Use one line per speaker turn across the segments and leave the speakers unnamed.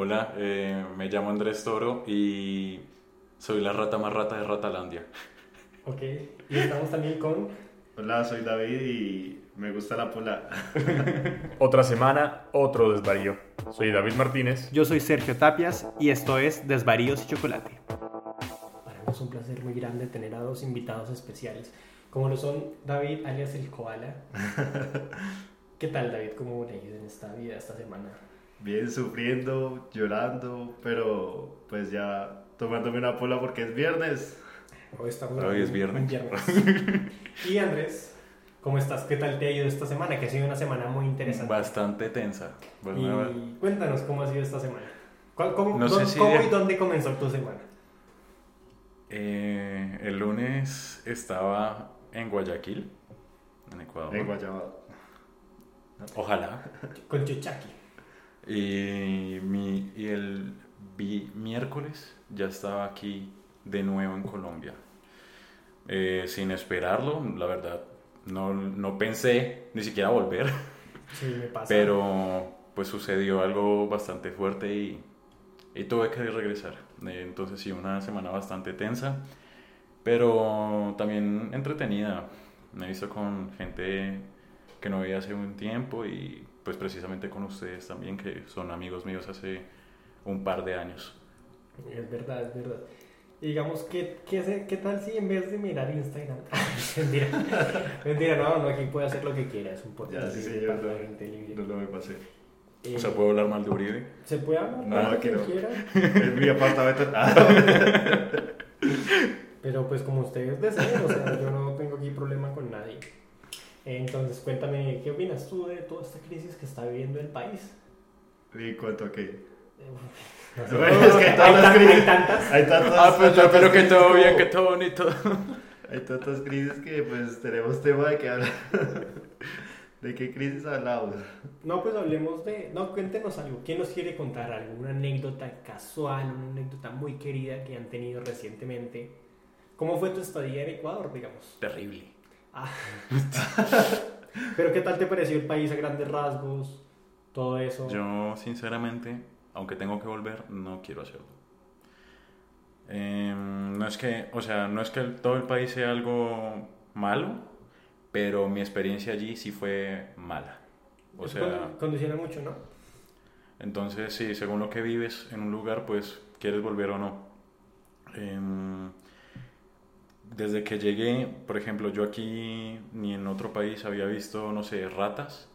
Hola, eh, me llamo Andrés Toro y soy la rata más rata de Ratalandia.
Ok, y estamos también con...
Hola, soy David y me gusta la pola.
Otra semana, otro desvarío. Soy David Martínez.
Yo soy Sergio Tapias y esto es Desvaríos y Chocolate.
Para mí es un placer muy grande tener a dos invitados especiales, como lo son David, alias el Koala. ¿Qué tal, David? ¿Cómo le ha ido en esta vida esta semana?
Bien, sufriendo, llorando, pero pues ya tomándome una pola porque es viernes.
Hoy, estamos
Hoy es
en
viernes.
viernes. y Andrés, ¿cómo estás? ¿Qué tal te ha ido esta semana? Que ha sido una semana muy interesante.
Bastante tensa. Bueno,
Y cuéntanos cómo ha sido esta semana. ¿Cuál- ¿Cómo,
No sé
dó-
si
cómo
de-
y dónde comenzó tu semana?
eh, el lunes estaba en Guayaquil, en Ecuador.
En Guayabado.
Ojalá.
Con Chuchaki.
Y, mi, y el vi- miércoles ya estaba aquí de nuevo en Colombia. Eh, sin esperarlo, la verdad, no, no pensé ni siquiera volver,
Sí, me pasa.
pero pues sucedió algo bastante fuerte y, y tuve que regresar. Eh, entonces sí, una semana bastante tensa, pero también entretenida. Me he visto con gente que no veía hace un tiempo y pues precisamente con ustedes también, que son amigos míos hace un par de años.
Es verdad, es verdad. Y digamos, ¿qué, qué, qué tal si en vez de mirar Instagram... Mentira. Mentira, no, no, aquí puede hacer lo que quiera. Es un podcast
Ya, sí,
gente libre.
No, no me pasé.
Eh,
O sea, ¿puedo hablar mal de Uribe?
¿Se puede hablar?
No, aquí
que
no.
quiera.
Es mi apartamento. Ah,
Pero pues como ustedes deseen, o sea, yo no tengo aquí problema con nadie. Entonces, cuéntame, ¿qué opinas tú de toda esta crisis que está viviendo el país?
¿Y cuánto a qué?
No
Es que
hay, tan-
crisis-
hay tantas.
Hay tantas,
Ah, pues
tantas
espero que todo
como-
bien, que todo bonito.
Hay tantas crisis que pues tenemos tema de que hablar. ¿De qué crisis hablamos?
No, pues hablemos de... No, cuéntenos algo. ¿Quién nos quiere contar alguna anécdota casual, una anécdota muy querida que han tenido recientemente? ¿Cómo fue tu estadía en Ecuador, digamos?
Terrible.
Ah. Pero ¿qué tal te pareció el país a grandes rasgos? Todo eso.
Yo, sinceramente, aunque tengo que volver, no quiero hacerlo. Em, no es que, o sea, no es que todo el país sea algo malo, pero mi experiencia allí sí fue mala. O
Eso
sea,
con- condiciona mucho, ¿no?
entonces sí, según lo que vives en un lugar, pues quieres volver o no. Em, desde que llegué, por ejemplo, yo aquí ni en otro país había visto, no sé, ratas.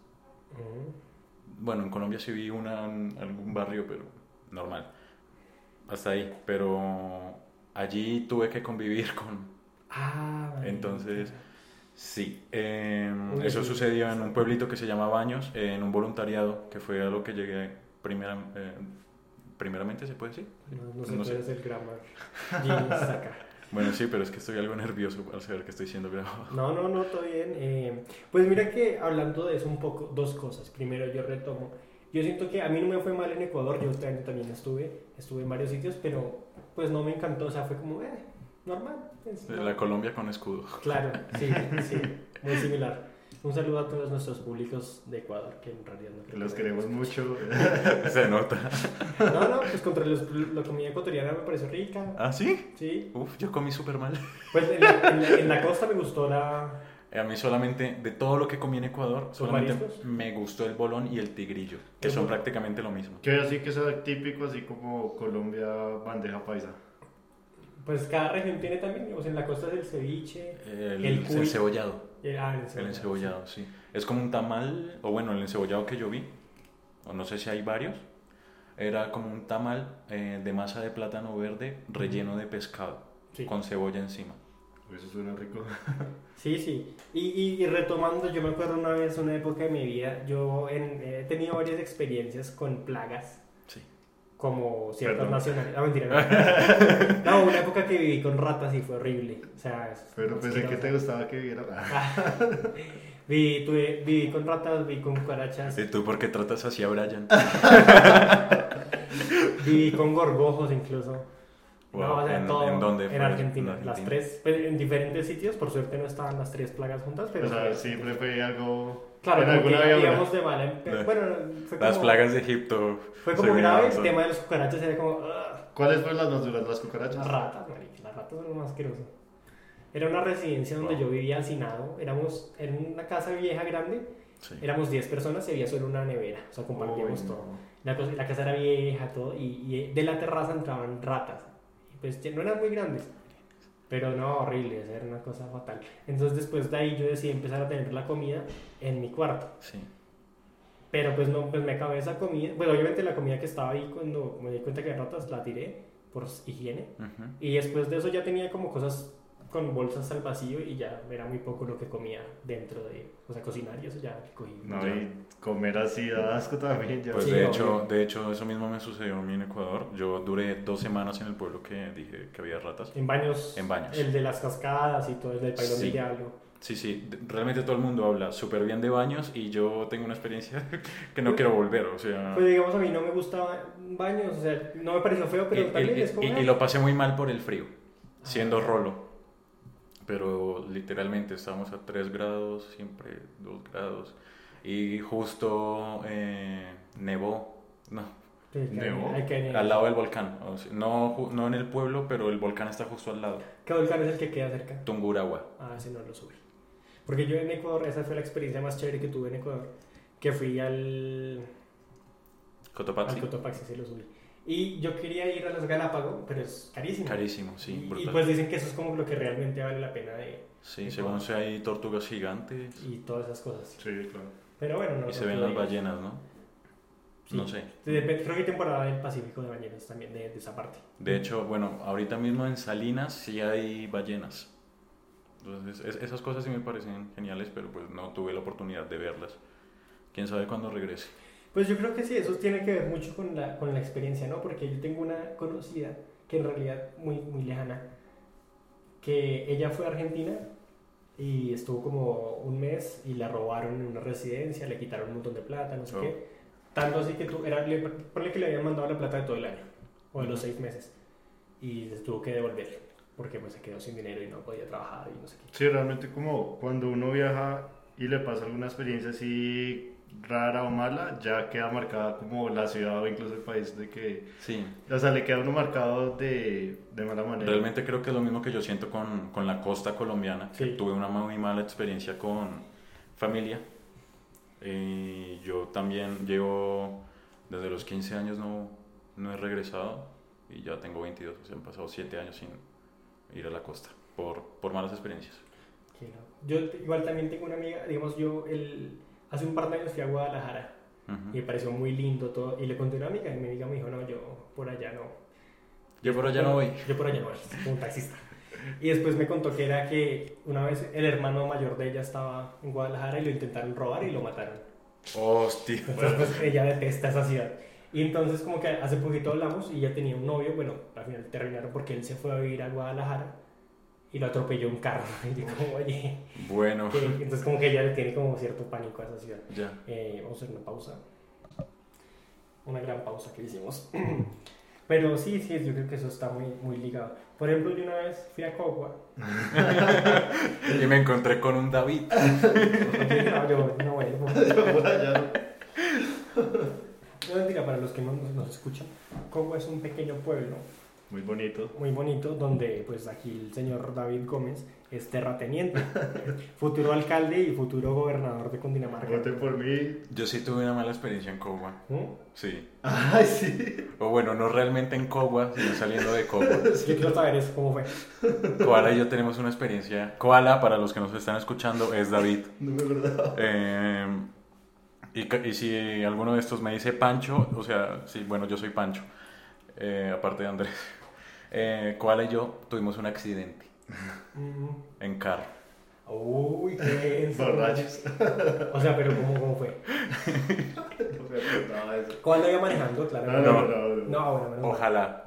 Bueno, en Colombia sí vi una en algún barrio, pero normal. Hasta ahí. Pero allí tuve que convivir con...
Ah.
Entonces, sí. eh,
Uy,
eso sucedió en un pueblito que se llama Baños, eh, en un voluntariado, que fue a lo que llegué primera, eh, primeramente, ¿se puede decir?
No, no sé,
No
tú
sé.
eres el grammar.
Bueno, sí, pero es que estoy algo nervioso al saber que estoy siendo grabado.
No, no, no, todo bien. Eh, pues mira que hablando de eso un poco, dos cosas. Primero yo retomo. Yo siento que a mí no me fue mal en Ecuador, yo este año también estuve, estuve en varios sitios, pero pues no me encantó, o sea, fue como, eh, normal. es
De
no-
La Colombia con escudo.
Claro, sí, sí, muy similar. Un saludo a todos nuestros públicos de Ecuador, que en realidad no
Que
creo
los
que
queremos mucho.
Se nota.
No, no, pues contra los, la comida ecuatoriana me pareció rica,
¿Ah, sí?
sí.
Uf, yo comí súper mal.
Pues en la, en la- en la costa me gustó la...
A mí solamente, de todo lo que comí en Ecuador, solamente
mariscos?
me gustó el bolón y el tigrillo, que
¿El
son prácticamente lo mismo.
Quiero decir que eso es típico, así como Colombia bandeja paisa.
Pues cada región tiene también, digamos, en la costa es el ceviche,
El,
El cuy.
encebollado.
el, ah, el
El
encebollado,
encebollado, sí. Es como un tamal, o bueno, el encebollado que yo vi, o no sé si hay varios, era como un tamal eh, de masa de plátano verde relleno de pescado,
Sí.
con cebolla encima.
Eso suena rico.
Sí, sí. Y, y, y retomando, yo me acuerdo una vez, una época de mi vida, yo en- he tenido varias experiencias con plagas,
Sí.
Como ciertas
Perdón.
nacionales. Ah, mentira, no. No, una época que viví con ratas y fue horrible. O sea, es
Pero pensé que te gustaba que viviera.
Ah. Viví, tuve- viví con ratas, viví con cucarachas,
¿Y tú por qué tratas así a Brian?
viví con gorgojos incluso. No, o sea,
¿En,
todo
en dónde
en
fue?
Argentina,
¿En
las
Argentina?
tres, pues, en diferentes sitios, por suerte no estaban las tres plagas juntas, pero
O sea,
fue-
siempre fue algo.
claro,
en
como
alguna
que
había
íbamos de en bueno, fue
Las
como,
plagas de Egipto.
fue como grave, el tema de los cucarachas era como.
¿Cuáles fueron las más duras? ¿Las cucarachas?
Las ratas, marica, las ratas son lo más asqueroso. Era una residencia donde yo vivía hacinado. Éramos en una casa vieja grande.
Sí.
Éramos 10 personas y había solo una nevera. O sea, compartíamos
Uy,
todo. La, cosa- la casa era vieja, todo. Y, y de la terraza entraban ratas. Pues no eran muy grandes. Pero no, horrible. Era una cosa fatal. Entonces, después de ahí, yo decidí empezar a tener la comida en mi cuarto.
Sí.
Pero pues no, pues me acabé esa comida. Bueno, obviamente la comida que estaba ahí cuando me di cuenta que había ratas la tiré por higiene.
Ujú.
Y después de eso ya tenía como cosas con bolsas al vacío y ya era muy poco lo que comía dentro de, o sea, cocinar y eso ya cogí.
No, y comer así da asco también. Ya.
Pues
Sí,
de
obvio.
hecho, de hecho, eso mismo me sucedió a mí en Ecuador. Yo duré dos semanas en el pueblo que dije que había ratas.
En baños.
En baños.
El de las cascadas y todo, el del pailón
Sí.
del diablo.
Sí, sí, realmente todo el mundo habla súper bien de baños y yo tengo una experiencia que no quiero volver, o sea...
Pues digamos a mí no me gustaban baños, o sea, no me pareció feo, pero
y,
también
y-
es como...
y- y lo pasé muy mal por el frío, siendo rolo. Pero literalmente estábamos a 3 grados, siempre 2 grados. Y justo eh, nevó, no,
Sí,
Nevó.
hay
al lado del volcán. o sea, no, no en el pueblo, pero el volcán está justo al lado.
¿Qué volcán es el que queda cerca?
Tungurahua.
Ah, ese no lo subí. Porque yo en Ecuador, esa fue la experiencia más chévere que tuve en Ecuador, que fui al...
Cotopaxi.
Al Cotopaxi, sí lo subí. Y yo quería ir a los Galápagos, pero es carísimo.
Carísimo, sí,
Y- y, pues dicen que eso es como lo que realmente vale la pena de...
Sí, según sé hay tortugas gigantes
Y todas esas cosas.
Sí, claro.
Pero bueno, no.
y se ven las ballenas, ¿no?
Sí.
No sé.
Creo que hay temporada del Pacífico de ballenas también, de, de esa parte.
De hecho, bueno, ahorita mismo en Salinas sí hay ballenas. Entonces, es- esas cosas sí me parecen geniales, pero pues no tuve la oportunidad de verlas. Quién sabe cuándo regrese.
Pues yo creo que sí, eso tiene que ver mucho con la, con la experiencia, ¿no? Porque yo tengo una conocida que en realidad muy, muy lejana, que ella fue a Argentina y estuvo como un mes y la robaron en una residencia, le quitaron un montón de plata, no sé
Oh.
qué. Tanto así que tú, era, le, ponle que le habían mandado la plata de todo el año, o de los seis meses, y se tuvo que devolver, porque pues se quedó sin dinero y no podía trabajar y no sé qué.
Sí, realmente como cuando uno viaja y le pasa alguna experiencia así rara o mala, ya queda marcada como la ciudad o incluso el país de que,
Sí,
o sea, le queda uno marcado de, de mala manera.
realmente creo que es lo mismo que yo siento con, con la costa colombiana. que
Sí.
tuve una muy mala experiencia con familia. Y yo también llevo, desde los 15 años no, no he regresado y ya tengo 22, o sea, han pasado 7 años sin ir a la costa por, por malas experiencias.
Yo igual también tengo una amiga, digamos yo, el, hace un par de años fui a Guadalajara
Ujú.
y me pareció muy lindo todo, y le conté a una amiga y mi amiga me dijo, no, yo por allá no.
Yo por allá no voy.
Yo por allá no voy, como un taxista. Y después me contó que era que una vez el hermano mayor de ella estaba en Guadalajara y lo intentaron robar y lo mataron.
Hostia.
Entonces pues, ella detesta esa ciudad. Y entonces como que hace poquito hablamos y ella tenía un novio, bueno, al final terminaron porque él se fue a vivir a Guadalajara y lo atropelló un carro. Y yo como, oye,
Bueno,
que- entonces como que ella le tiene como cierto pánico a esa ciudad.
ya.
Eh, vamos a hacer una pausa. Una gran pausa que hicimos. Pero sí, sí, yo creo que eso está muy, muy ligado. Por ejemplo, yo una vez fui a Cogua.
Y me encontré con un David.
no, yo no vuelvo.
Por allá.
No mentira, para los que no nos, nos escuchan, Cogua es un pequeño pueblo
Muy bonito.
muy bonito donde pues aquí el señor David Gómez es terrateniente, futuro alcalde y futuro gobernador de Cundinamarca.
Voten por mí.
Yo sí tuve una mala experiencia en Cogua.
¿Mm?
Sí.
Ay, sí.
O bueno, no realmente en Cogua, sino saliendo de Cogua.
Yo quiero saber eso, cómo fue.
Koala y yo tenemos una experiencia. Koala, para los que nos están escuchando, es David.
No me acordaba.
Eh, y, ca- y si alguno de estos me dice Pancho, o sea, sí, bueno, yo soy Pancho, eh, aparte de Andrés. Eh, Koala y yo tuvimos un accidente en carro.
Uy, qué denso.
Borrachos.
O sea, pero ¿cómo, cómo fue?
No me acordaba de eso.
¿Cuándo iba manejando? Claro.
No, no, no. no.
No, bueno, menos mal.
Ojalá.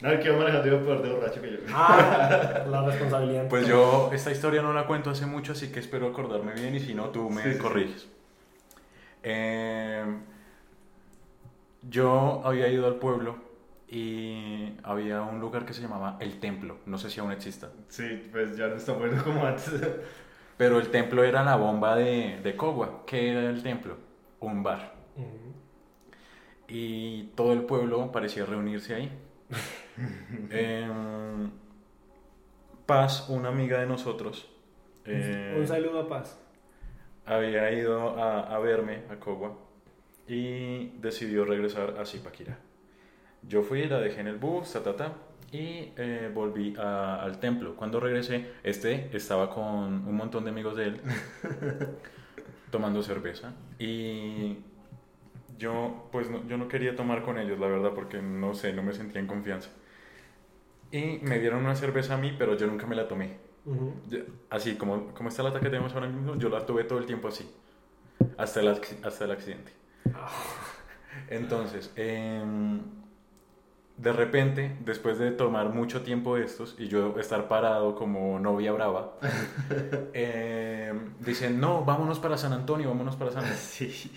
No, el que iba manejando iba peor de borracho que yo.
Ah, la responsabilidad.
Pues yo esta historia no la cuento hace mucho, así que espero acordarme bien y si no, tú me
Sí, sí, sí.
corriges. Eh, yo había ido al pueblo y había un lugar que se llamaba El Templo, no sé si aún exista.
Sí, pues ya no está bueno como antes.
Pero el templo era la bomba de, de Cogua. ¿Qué era el templo? Un bar. Y todo el pueblo parecía reunirse ahí. Em, Paz, una amiga de nosotros, eh,
Un saludo a Paz.
había ido a, a verme a Cogua y decidió regresar a Zipaquirá. Yo fui, la dejé en el bus, ta, ta, ta, y eh, volví a- al templo. Cuando regresé, este estaba con un montón de amigos de él tomando cerveza y yo pues no, yo no quería tomar con ellos, la verdad, porque no sé, no me sentía en confianza. Y me dieron una cerveza a mí, pero yo nunca me la tomé.
Ujú.
Yo- Así como, como está la que tenemos ahora mismo, yo la tuve todo el tiempo así, hasta el, hasta el accidente. Entonces, em, de repente, después de tomar mucho tiempo estos y yo estar parado como novia brava, em, dicen, no, vámonos para San Antonio, vámonos para San Antonio.
Sí.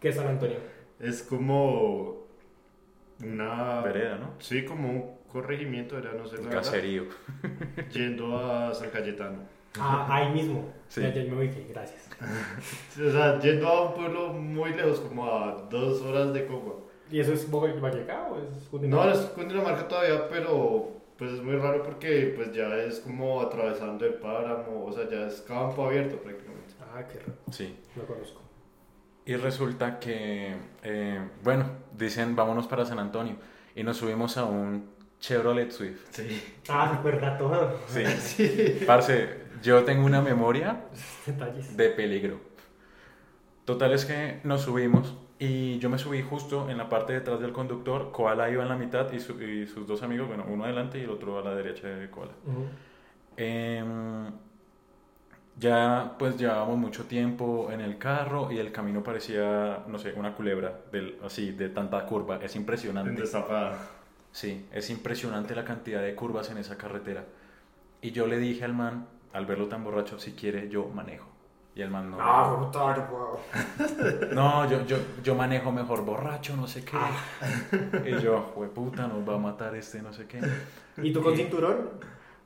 ¿Qué es San Antonio?
Es como una...
Vereda, ¿no?
Sí, como un corregimiento, era, no sé, la verdad,
Caserío.
yendo a San Cayetano.
Ah, ahí mismo.
Sí.
Ya, ya me ubiqué, gracias.
O sea, yendo a un pueblo muy lejos, como a dos horas de Cogua.
¿Y eso es Boyacá o es
No,
Cundinamarca?
es Cundinamarca todavía, pero pues es muy raro porque pues ya es como atravesando el páramo, o sea, ya es campo abierto prácticamente.
Ah, qué raro.
Sí.
No conozco.
Y resulta que, eh, bueno, dicen, vámonos para San Antonio. Y nos subimos a un Chevrolet Swift.
Sí.
Ah, súper gato.
Sí. Parce, yo tengo una memoria
Detalles.
de peligro. Total es que nos subimos y yo me subí justo en la parte detrás del conductor. Koala iba en la mitad y, su- y sus dos amigos, bueno, uno adelante y el otro a la derecha de Koala.
Ujú.
Em, ya pues llevábamos mucho tiempo en el carro y el camino parecía, no sé, una culebra, del, así, de tanta curva. Es
En
impresionante. Sí, es impresionante la cantidad de curvas en esa carretera. Y yo le dije al man, al verlo tan borracho, si quiere yo manejo. Y el man no.
Ah, brutal, wow.
No, yo, yo, yo manejo mejor borracho, no sé qué. Y yo, puta, nos va a matar este, no sé qué.
¿Y tú con cinturón?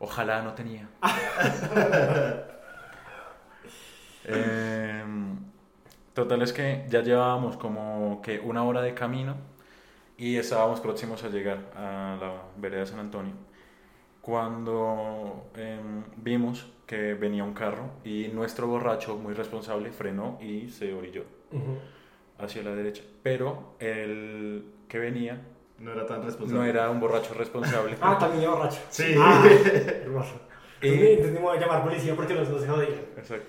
Ojalá no tenía. Em, total es que ya llevábamos como que una hora de camino y estábamos próximos a llegar a la vereda de San Antonio. Cuando em, vimos que venía un carro y nuestro borracho, muy responsable, frenó y se orilló hacia la derecha. Pero el que venía
No era tan responsable.
no era un borracho responsable.
Ah, también borracho.
Sí.
Ah, hermoso.
Y-
Entonces me voy a llamar policía porque los dos se jodían.
Exacto.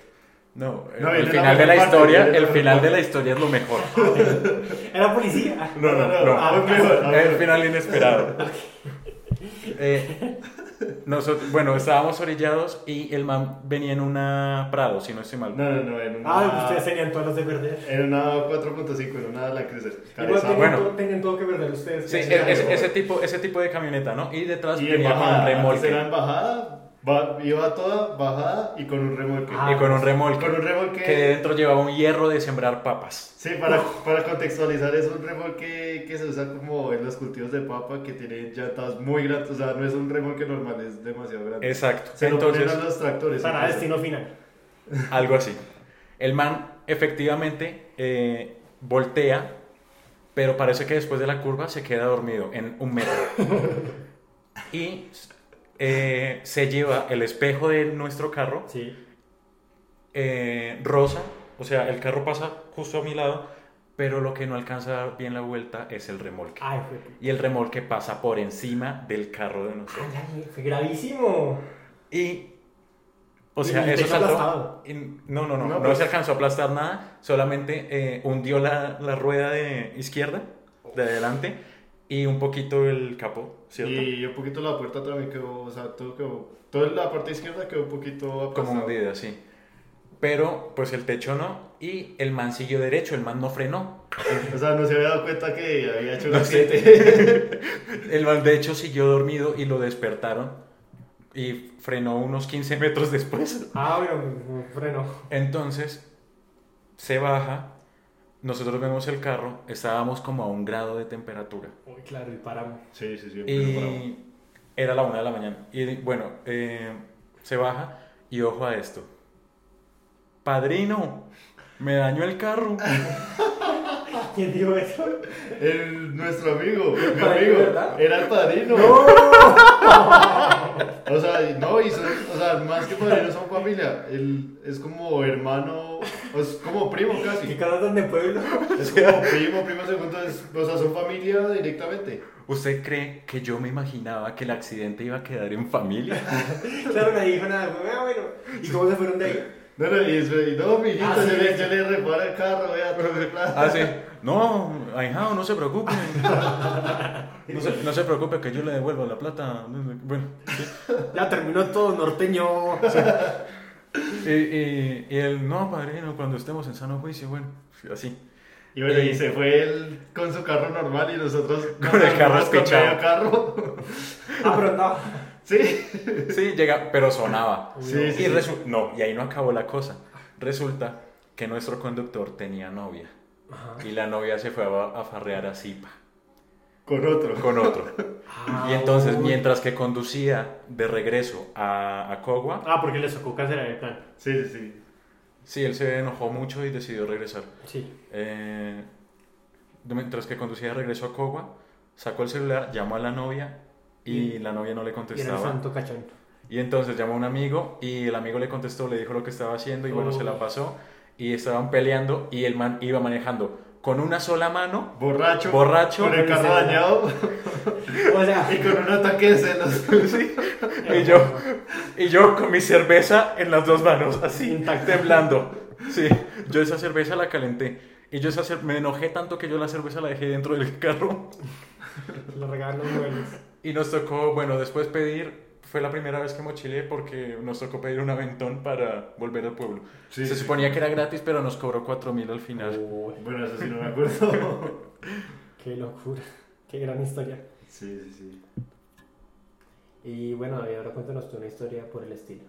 No,
No,
el final de la
parte,
historia, el final de la historia es lo mejor.
Era policía.
No, no, no.
A
El final inesperado. Eh, nosotros, bueno, estábamos orillados y el man venía en una Prado, si no estoy mal.
No, no, no, en una...
Ah, ustedes tenían todas las de perder.
En una 4.5, en una Land Cruiser.
Igual tenían,
bueno.
todo, tenían todo que perder ustedes.
Sí, e-
hacían
ese, tipo, ese tipo de camioneta, ¿no? Y detrás
Y en
venía con un
bajada. Antes
remolque.
era en bajada, va- iba toda bajada y con un remolque.
Ah,
Y con un remolque.
Con un remolque.
Que dentro llevaba un hierro de sembrar papas.
Sí, para, para contextualizar, es un remolque que se usa como en los cultivos de papa que tiene llantas muy grandes. O sea, no es un remolque normal, es demasiado grande.
Exacto.
Se lo ponen
Entonces,
a los tractores.
Para
incluso.
destino final.
algo así. El man efectivamente eh, voltea, pero parece que después de la curva se queda dormido en un metro. Y eh, se lleva el espejo de nuestro carro
Sí.
eh, rosa, o sea, el carro pasa justo a mi lado, pero lo que no alcanza a dar bien la vuelta es el remolque.
Ay, fue.
Y el remolque pasa por encima del carro de nosotros.
Ay, fue gravísimo.
Y, o sea, eso saltó. y no, no, no,
No,
no,
pues-
se alcanzó a aplastar nada, solamente eh, hundió la, la rueda de izquierda, de adelante, y un poquito el capó, ¿cierto?
Y un poquito la puerta también quedó, o sea, todo quedó, toda la parte izquierda quedó un poquito
Como
aplastado.
hundida, sí. Pero, pues el techo no, y el man siguió derecho, el man no frenó.
O sea, no se había dado cuenta que había hecho un
No
accidente.
El man, de hecho, siguió dormido y lo despertaron, y frenó unos 15 metros después.
Ah, bueno, freno.
Entonces, se baja, nosotros vemos el carro, estábamos como a un grado de temperatura.
Uy, claro, y paramos.
Sí, sí, sí.
Y era la una de la mañana. Y bueno, eh, se baja y ojo a esto. Padrino, me dañó el carro.
¿Quién dijo eso?
El, nuestro amigo, mi
¿Padrino,
amigo,
verdad?
era el padrino. O sea, no, y son, o sea, más que padrino son familia. Él es como hermano, es como primo
¿Qué
casi.
casas tan de pueblo?
Es como primo, primo segundo, es- o sea, son familia directamente.
¿Usted cree que yo me imaginaba que el accidente iba a quedar en familia?
Claro, nadie dijo nada. Ah, bueno. ¿Y cómo se fueron de ahí?
No, no, y, es- y no, mijito,
Ah, sí,
yo, le,
sí.
yo le reparo el carro, vea, todo de plata.
Ah, sí. No, ahijado, no se preocupe. No se, no se preocupe que yo le devuelvo la plata. Bueno, sí.
Ya terminó todo norteño.
Y, y, y él, no, padrino, cuando estemos en sano juicio, bueno, así.
Y bueno, y se fue él con su carro normal y nosotros
Con el carro
con carro.
Ah, pero no.
Sí.
Sí, llega, pero sonaba.
Sí,
y
sí,
No, y ahí no acabó la cosa. Resulta que nuestro conductor tenía novia.
Ajá.
Y la novia se fue a, a farrear a Zipa
Con otro.
con otro.
Ah,
Y entonces,
uy.
mientras que conducía de regreso a, a Cogua,
Ah, porque le sacó cancelar el plan.
Sí, sí, sí.
sí, él se enojó mucho y decidió regresar.
Sí.
Eh, mientras que conducía de regreso a Cogua, sacó el celular, llamó a la novia y la novia no le
Y era el
contestaba.
santo cachón.
Y entonces llamó a un amigo y el amigo le contestó, le dijo lo que estaba haciendo y bueno, se la
Uy.
pasó. Y estaban peleando y el man iba manejando con una sola mano,
Borracho.
Borracho.
Con el carro dañado.
O sea,
y con un ataque de celos.
y yo, y yo con mi cerveza en las dos manos, así,
Intacto.
temblando. Sí, yo esa cerveza la calenté. Y yo esa me enojé tanto que yo la cerveza la dejé dentro del carro.
le regalan los muebles.
Y nos tocó, bueno, después pedir, fue la primera vez que mochilé porque nos tocó pedir un aventón para volver al pueblo.
Sí,
Se
sí.
suponía que era gratis, pero nos cobró 4 mil al final.
Bueno, eso sí no me acuerdo.
qué locura. Qué gran historia.
Sí, sí, sí.
Y bueno, David, ahora cuéntanos tú una historia por el estilo.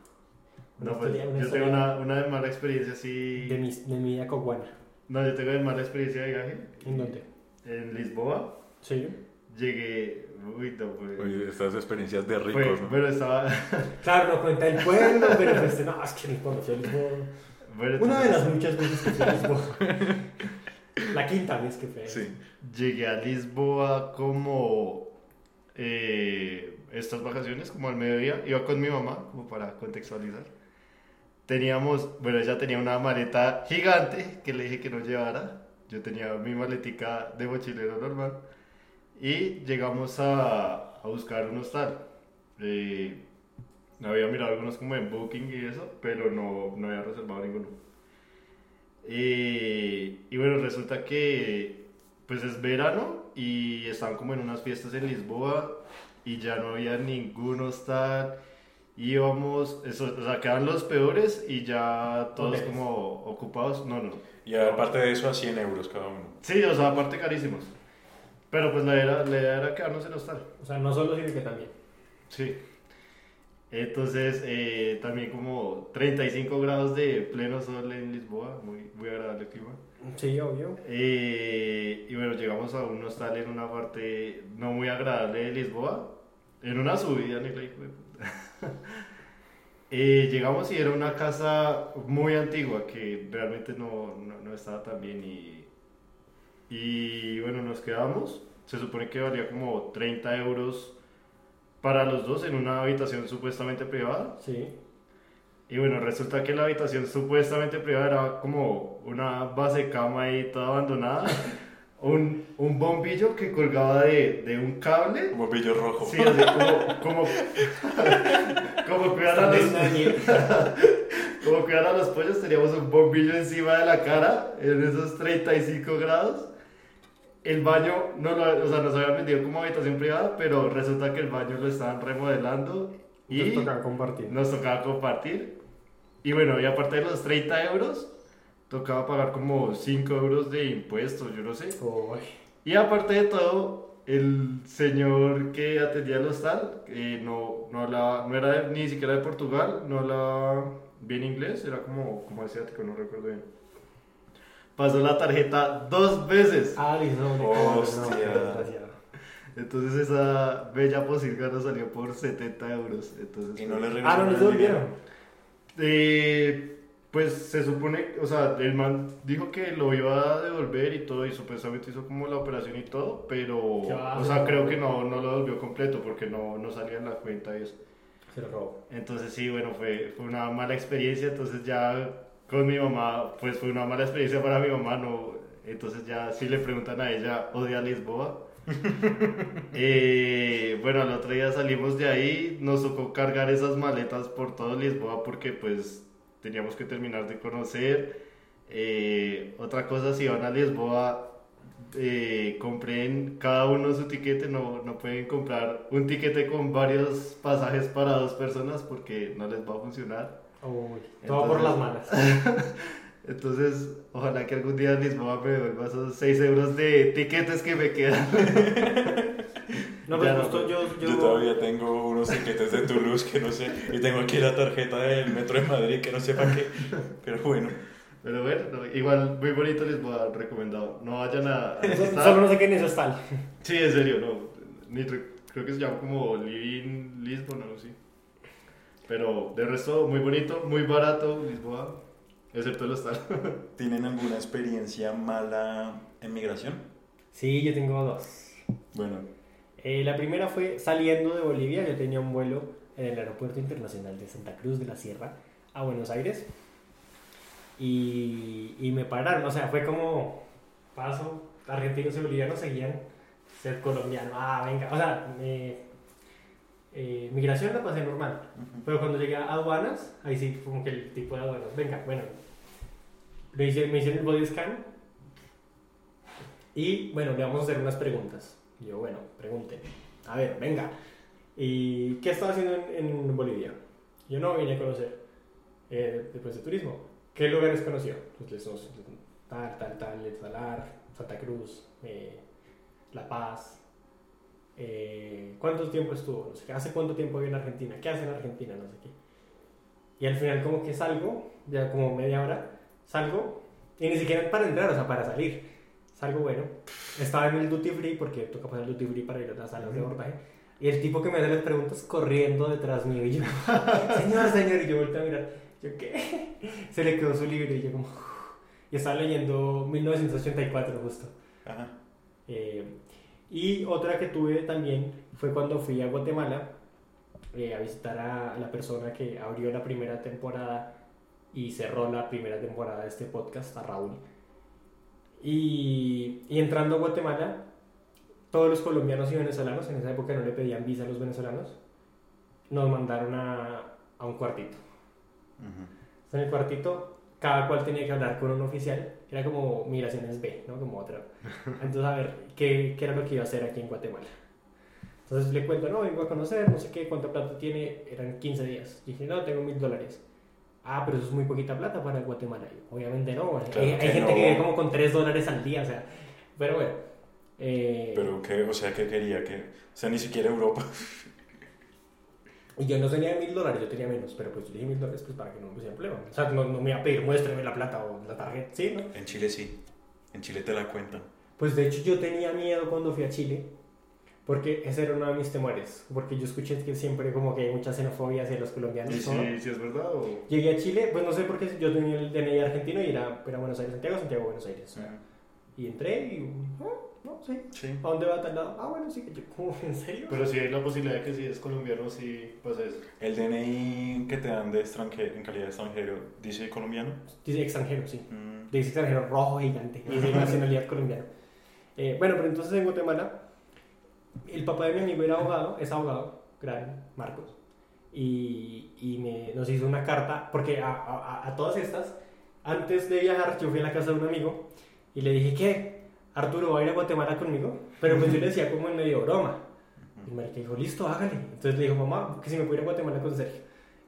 Una
No, pues,
historia- una
yo tengo una, una de mala experiencia así.
de mi, de mi vida coguana.
No, yo tengo de mala experiencia de viaje.
¿En dónde?
En Lisboa.
Sí.
Llegué. Uy, no, pues.
Oye, estas experiencias de
fue-
ricos, ¿no?
Bueno, estaba.
Claro, no cuenta el pueblo, pero pues no, es que ni conocí a Lisboa.
bueno,
Una de las muchas veces que fui a Lisboa. La quinta vez que fui. a
Sí.
Llegué a Lisboa como. eh, estas vacaciones, como al mediodía. Iba con mi mamá, como para contextualizar. Teníamos. Bueno, ella tenía una maleta gigante que le dije que no llevara. Yo tenía mi maletica de mochilero normal. Y llegamos a, a buscar un hostal. Eh, había mirado algunos como en Booking y eso, pero no, no había reservado ninguno. Y, y bueno, resulta que pues es verano y están como en unas fiestas en Lisboa y ya no había ningún hostal. Íbamos, eso, o sea, quedaban los peores y ya todos como ocupados. No, no.
Y aparte de eso, a 100 euros cada uno.
Sí, o sea, aparte carísimos. Pero pues la idea, la idea era quedarnos en hostal.
O sea, no solo, sino que también.
Sí. Entonces, eh, también como 35 grados de pleno sol en Lisboa, muy, muy agradable el clima.
Sí, obvio.
Eh, y bueno, llegamos a un hostal en una parte no muy agradable de Lisboa, en una subida, ni. Eh, llegamos y era una casa muy antigua que realmente no, no, no estaba tan bien y, y bueno, nos quedamos. Se supone que valía como 30 euros para los dos en una habitación supuestamente privada.
Sí.
Y bueno, resulta que la habitación supuestamente privada era como una base cama ahí toda abandonada. Un, un bombillo que colgaba de, de un cable.
Un bombillo rojo.
Sí, así como, como, como cuidar a los, como cuidar a los pollos, teníamos un bombillo encima de la cara en esos 35 grados. El baño, no lo, o sea, nos habían vendido como habitación privada, pero resulta que el baño lo estaban remodelando y
Nos toca compartir.
nos tocaba compartir. Y bueno, y aparte de los 30 euros, tocaba pagar como 5 euros de impuestos, yo no sé. Y aparte de todo, el señor que atendía el hostal, que no, no, hablaba, no era de- ni siquiera de Portugal, no hablaba bien inglés, era como, como asiático, no recuerdo bien. Pasó la tarjeta dos veces.
Ah, listo, no, no,
Hostia.
no.
Entonces esa bella posilga nos salió por 70 euros. Entonces,
Y no le
Ah, no, devolvieron.
Eh, pues se supone, o sea, el man dijo que lo iba a devolver y todo, y supuestamente hizo como la operación y todo, pero, o sea, creo que no, no lo devolvió completo porque no, no salía en la cuenta y eso.
Se lo robó.
Entonces sí, bueno, fue, fue una mala experiencia, entonces ya con mi mamá, pues fue una mala experiencia para mi mamá, no, entonces ya si le preguntan a ella, odia Lisboa. Eh, bueno, al otro día salimos de ahí, nos tocó cargar esas maletas por todo Lisboa porque pues teníamos que terminar de conocer. Eh, otra cosa, si van a Lisboa, eh, compren cada uno su tiquete, no, no pueden comprar un tiquete con varios pasajes para dos personas porque no les va a funcionar.
Uy, todo por
Entonces-
las malas.
Entonces, ojalá que algún día Lisboa me devuelva esos 6 euros de tiquetes que me quedan.
No, pero
no,
justo yo, yo,
Yo todavía tengo unos tiquetes de Toulouse que no sé, y tengo aquí la tarjeta del metro de Madrid que no sé para qué, pero bueno.
Pero bueno, no, igual muy bonito Lisboa, recomendado. No vayan a... a
Solo no sé qué eso está.
Sí, en serio, no. Ni re- creo que se llama como Living Lisbon o algo así. Pero de resto, muy bonito, muy barato Lisboa, excepto el hostal.
¿Tienen alguna experiencia mala en migración?
Sí, yo tengo dos.
Bueno,
Eh, la primera fue saliendo de Bolivia. Yo tenía un vuelo en el Aeropuerto Internacional de Santa Cruz de la Sierra a Buenos Aires. Y, y me pararon. O sea, fue como paso. Argentinos y bolivianos seguían ser colombiano. Ah, venga. O sea, me- eh, migración la pasé normal. Pero cuando llegué a aduanas, ahí sí, como que el tipo de aduanas. Venga, bueno. Me hicieron, me hicieron el body scan. Y bueno, le vamos a hacer unas preguntas. Y yo, bueno, pregunten. A ver, venga. ¿Y qué estaba haciendo en, en Bolivia? Yo no vine a conocer. Eh, después de turismo. ¿Qué lugares conoció? Pues tal, tal, tal, El Salar, Santa Cruz, eh, La Paz. Eh, ¿Cuánto tiempo estuvo? No sé qué. ¿Hace cuánto tiempo vive en Argentina? ¿Qué hace en Argentina? No sé qué. Y al final como que salgo, ya como media hora, salgo, y ni siquiera para entrar, o sea, para salir. Salgo bueno. Estaba en el duty free, porque toca pasar el duty free para ir a las salas de abordaje. Y el tipo que me hace las preguntas corriendo detrás mío. Y yo, señor, señor, y yo vuelto a mirar. Yo, ¿qué? Se le quedó su libro y yo como... Y estaba leyendo 1984 justo.
ajá.
Eh, y otra que tuve también fue cuando fui a Guatemala eh, a visitar a la persona que abrió la primera temporada y cerró la primera temporada de este podcast, a Raúl. Y, y entrando a Guatemala, todos los colombianos y venezolanos, en esa época no le pedían visa a los venezolanos, nos mandaron a, a un cuartito. En el cuartito, cada cual tenía que hablar con un oficial. Era como migraciones B, ¿no? Como otra. Entonces, a ver, ¿qué, ¿qué era lo que iba a hacer aquí en Guatemala? Entonces le cuento, no, vengo a conocer, no sé qué, cuánta plata tiene. Eran 15 días. Dije, no, tengo mil dólares. Ah, pero eso es muy poquita plata para Guatemala. Y, Obviamente no.
Claro
hay hay
que
gente
no.
que vive como con 3 dólares al día, o sea. Pero bueno. eh,
Pero que, o sea, ¿qué quería? que O sea, ni siquiera Europa.
Y yo no tenía mil dólares, yo tenía menos, pero pues yo dije mil dólares pues para que no me pusiera problema. O sea, no, no me iba a pedir, muéstrame la plata o la tarjeta, ¿sí? ¿no?
En Chile sí. En Chile te la cuentan.
Pues de hecho yo tenía miedo cuando fui a Chile, porque ese era uno de mis temores, porque yo escuché que siempre como que hay mucha xenofobia hacia los colombianos.
¿Y
¿no?
si, si es verdad o...?
Llegué a Chile, pues no sé por qué yo tenía el DNI argentino y era, era Buenos Aires, Santiago, Santiago, Buenos Aires. o sea, y entré y, ah, no, sí.
Sí.
¿A dónde va a tal lado? Ah, bueno, sí, yo, ¿cómo? ¿En serio?
Pero si hay la posibilidad de que si es colombiano, sí pasa eso.
El DNI que te dan de extranjero, en calidad de extranjero, dice colombiano.
Dice extranjero, sí.
Mm,
Dice extranjero rojo gigante, y de nacionalidad colombiana. Eh, bueno, pero entonces en Guatemala, el papá de mi amigo era abogado, es abogado, gran Marcos, y, y me, nos hizo una carta, porque a, a- a todas estas, antes de viajar, yo fui a la casa de un amigo y le dije, ¿qué? Arturo, ¿va a ir a Guatemala conmigo? Pero pues yo le decía como en medio broma. Y el marica dijo, listo, hágale. Entonces le dijo, mamá, que si me pudiera ir a Guatemala con Sergio.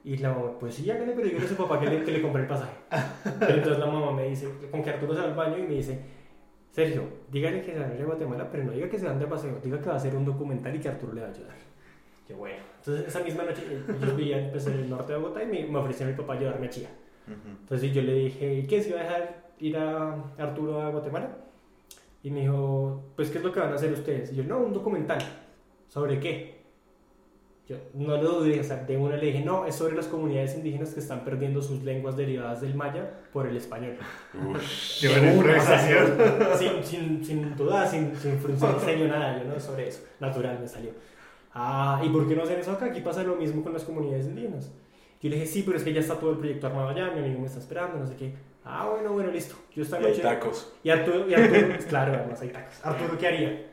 Y la mamá, pues sí, hágale, pero yo a su papá que le, que le compré el pasaje. Pero entonces la mamá me dice, con que Arturo se va al baño y me dice, Sergio, dígale que se van a ir a Guatemala, pero no diga que se van de paseo, diga que va a hacer un documental y que Arturo le va a ayudar. Yo, bueno. Entonces esa misma noche eh, yo vivía pues, en el norte de Bogotá y me, me ofreció mi papá ayudarme a Chía. Entonces yo le dije, ¿y qué? ¿Se iba a dejar ir a Arturo a Guatemala. Y me dijo, pues, ¿qué es lo que van a hacer ustedes? Y yo, no, un documental. ¿Sobre qué? Yo no lo dudé, o sea, de una le dije, no, es sobre las comunidades indígenas que están perdiendo sus lenguas derivadas del maya por el español.
Ush.
Qué buena improvisación.
sin, sin, sin duda, sin, sin nada, yo no sobre eso, natural me salió. Ah, ¿y por qué no hacen eso acá? Aquí pasa lo mismo con las comunidades indígenas. Yo le dije, sí, pero es que ya está todo el proyecto armado allá, mi amigo me está esperando, no sé qué. Ah, bueno, bueno, listo. Yo esta
Y hay
noche...
tacos.
Y Arturo, y Arturo claro, además hay tacos. Arturo, ¿qué haría?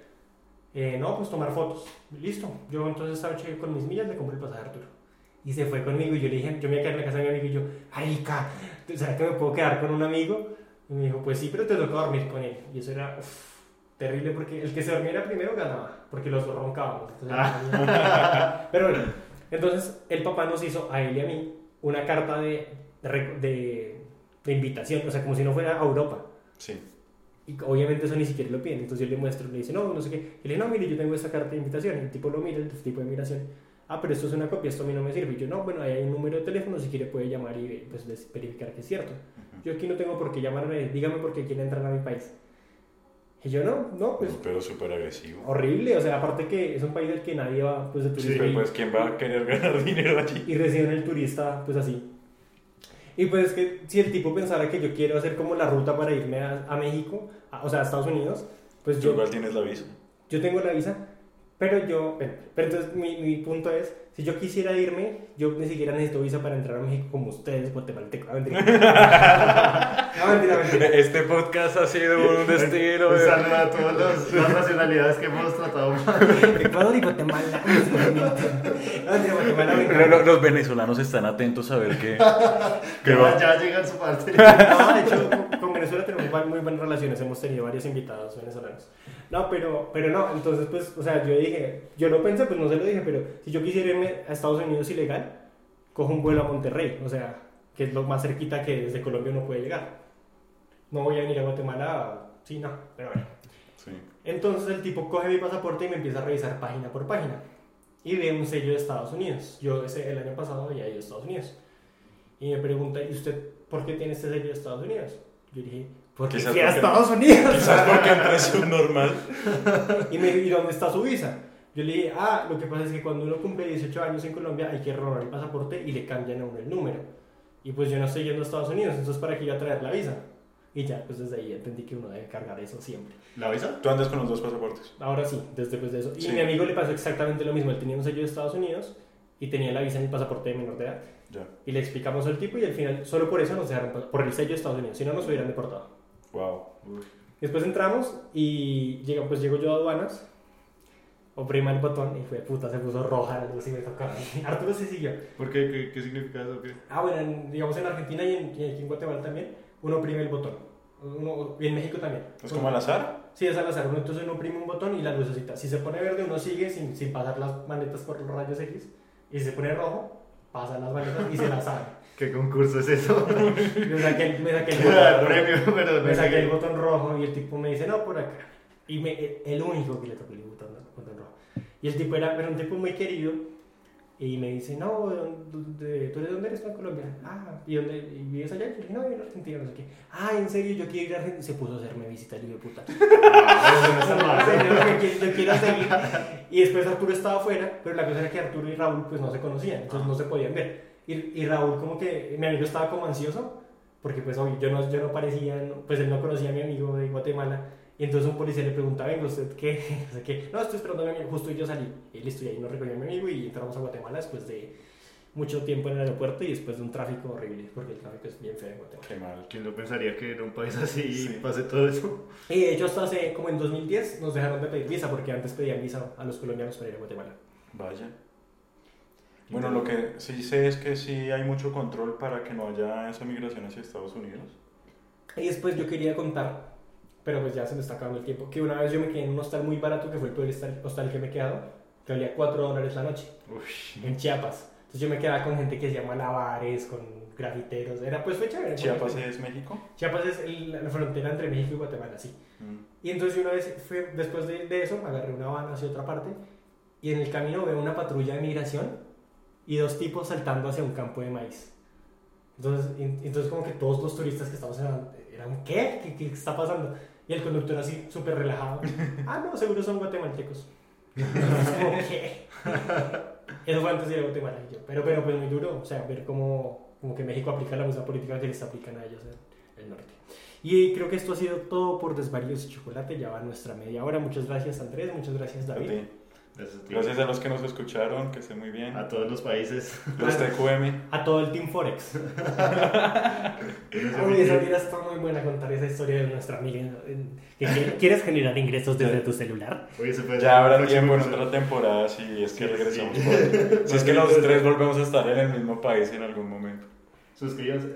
Eh, no, pues tomar fotos. Listo. Yo entonces esta noche con mis millas le compré el pasaje a Arturo. Y se fue conmigo y yo le dije, yo me iba a quedar en la casa de mi amigo y yo, Arica, ¿será que me puedo quedar con un amigo? Y me dijo, pues sí, pero te toca dormir con él. Y eso era uf, terrible porque el que se dormiera primero ganaba, porque los dos roncábamos. Entonces, pero bueno, entonces el papá nos hizo a él y a mí una carta de, de, de- de invitación, o sea, como si no fuera a Europa.
Sí.
Y obviamente eso ni siquiera lo piden. Entonces yo le muestro, le dice, no, no sé qué. Y le dice, no, mire, yo tengo esta carta de invitación. El tipo lo mira, el tipo de migración. Ah, pero esto es una copia, esto a mí no me sirve. Y yo, no, bueno, ahí hay un número de teléfono, si quiere puede llamar y pues verificar que es cierto. Yo aquí no tengo por qué llamarme, dígame por qué quiere entrar a mi país. Y yo, no, no, pues
Pero súper agresivo.
horrible. O sea, aparte que es un país del que nadie va, pues de
Sí,
turista.
pero
y-
pues ¿quién va a querer ganar dinero allí?
y reciben el turista pues así. Y pues es que si el tipo pensara que yo quiero hacer como la ruta para irme a, a México, a- o sea, a Estados Unidos, pues
¿Tú
yo,
igual tienes la visa?
yo tengo la visa, pero yo, bueno, pero entonces mi, mi punto es, si yo quisiera irme, yo ni siquiera necesito visa para entrar a México como ustedes, guatemaltecos. No, mentira. no, mentira, mentira.
Este podcast ha sido un destino.
Un saludo a todas las, nacionalidades que hemos tratado mal.
Ecuador y Guatemala. No,
lo- Los venezolanos están atentos a ver qué, qué
Ya,
va.
ya llega su parte.
No, de hecho, con Venezuela tenemos muy buenas relaciones, hemos tenido varios invitados venezolanos. No, pero, pero no, entonces pues, o sea, yo dije, yo lo pensé, pues no se lo dije, pero si yo quisiera irme a Estados Unidos ilegal, cojo un vuelo a Monterrey, o sea, que es lo más cerquita que desde Colombia uno puede llegar. No voy a venir a Guatemala, sí, no, pero bueno.
Sí.
Entonces el tipo coge mi pasaporte y me empieza a revisar página por página. Y ve un sello de Estados Unidos. Yo ese, el año pasado había ido a Estados Unidos. Y me pregunta, ¿y usted por qué tiene este sello de Estados Unidos? Yo dije, porque fui a Estados Unidos.
Quizás porque entré subnormal.
Y me dijo, ¿y dónde está su visa? Yo le dije, ah, lo que pasa es que cuando uno cumple 18 años en Colombia hay que renovar el pasaporte y le cambian a uno el número. Y pues yo no estoy yendo a Estados Unidos, entonces ¿para qué iba a traer la visa? Y ya, pues desde ahí entendí que uno debe cargar eso siempre.
¿La visa?
Tú andas con los dos pasaportes.
Ahora sí, desde después de eso. Y
Sí.
mi amigo le pasó exactamente lo mismo. Él tenía un sello de Estados Unidos y tenía la visa en el pasaporte de menor de edad.
Ya.
Y le explicamos al tipo y al final, solo por eso nos dejaron, por el sello de Estados Unidos. Si no, nos hubieran deportado.
Wow.
Después entramos y llega, pues llego yo a aduanas, oprima el botón y fue puta, se puso roja la luz y me tocaba. Arturo se siguió.
¿Por qué? ¿Qué, qué significa eso? ¿Qué?
Ah, bueno, en- digamos en Argentina y, en, y aquí en Guatemala también, uno oprime el botón. Uno, y en México también.
¿Es como al azar?
Sí, es al azar. Uno, entonces uno oprime un botón y la lucecita. Si se pone verde, uno sigue sin, sin pasar las manetas por los rayos X. Y se pone rojo, pasan las manetas y se las sabe.
¿Qué concurso es eso?
Me saqué, me saqué el
El
botón,
premio, pero
me saqué el botón rojo y el tipo me dice, no, por acá. Y me, el único que le tocó el botón, botón rojo. Y el tipo era, era un tipo muy querido. Y me dice, no, ¿de dónde- ¿tú de dónde eres? No, Colombia. Ah, ¿y dónde y vives allá? Yo dije, no, yo en Argentina, no sé qué. Ah, ¿en serio? Yo quiero ir a Argentina. Se puso a hacerme visita, hijo de puta. Serio, yo quiero- yo seguir. Y después Arturo estaba afuera, pero la cosa era que Arturo y Raúl pues no se conocían, entonces no se podían ver. Y, y Raúl como que, mi amigo estaba como ansioso, porque pues obvio, yo no, yo no parecía, no- pues él no conocía a mi amigo de Guatemala. Y entonces un policía le pregunta, venga, ¿usted qué? No sé qué. No, estoy esperando a mi amigo, justo yo salí. Y listo, y ahí nos recogió a mi amigo y entramos a Guatemala después de mucho tiempo en el aeropuerto y después de un tráfico horrible, porque el tráfico es bien feo en Guatemala.
Qué mal.
¿Quién lo pensaría que en un país así
Sí.
pase todo eso?
Y de hecho hasta hace como en 2010 nos dejaron de pedir visa, porque antes pedían visa a los colombianos para ir a Guatemala.
Vaya. Bueno, lo que sí sé es que sí hay mucho control para que no haya esa migración hacia Estados Unidos.
Y después yo quería contar, pero pues ya se me está acabando el tiempo, que una vez yo me quedé en un hostal muy barato, que fue el peor hostal, que me he quedado, que valía 4 dólares la noche,
Uy.
en Chiapas. Entonces yo me quedaba con gente que hacía malabares, con grafiteros, era pues fue chévere.
¿Chiapas
Fue-
es México?
Chiapas es el- la frontera entre México y Guatemala, sí.
Mm.
Y entonces yo una vez, fue, después de, de eso, agarré una van hacia otra parte y en el camino veo una patrulla de migración y dos tipos saltando hacia un campo de maíz. Entonces, en- entonces como que todos los turistas que estamos en, era un ¿qué? ¿Qué, qué está pasando? Y el conductor así, súper relajado. Ah, no, seguro son guatemaltecos. ¿qué? Eso fue antes de ir a Guatemala y yo. Pero, pero pues muy duro, o sea, ver cómo, como que México aplica la misma política que les aplican a ellos en el norte. Y creo que esto ha sido todo por Desvaríos y Chocolate. Ya va nuestra media hora. Muchas gracias, Andrés. Muchas gracias, David.
ti.
Gracias,
a los que nos escucharon, que estén muy bien.
A todos los países.
Los TQM.
A todo el Team Forex. Uy, esa vida está muy buena contar esa historia de nuestra amiga. que ¿Quieres generar ingresos desde tu celular?
Oye, se puede
Ya habrá
un
tiempo en otra temporada si es que
Sí,
regresamos.
sí.
Si es que los tres volvemos a estar en el mismo país en algún momento.
Suscríbanse.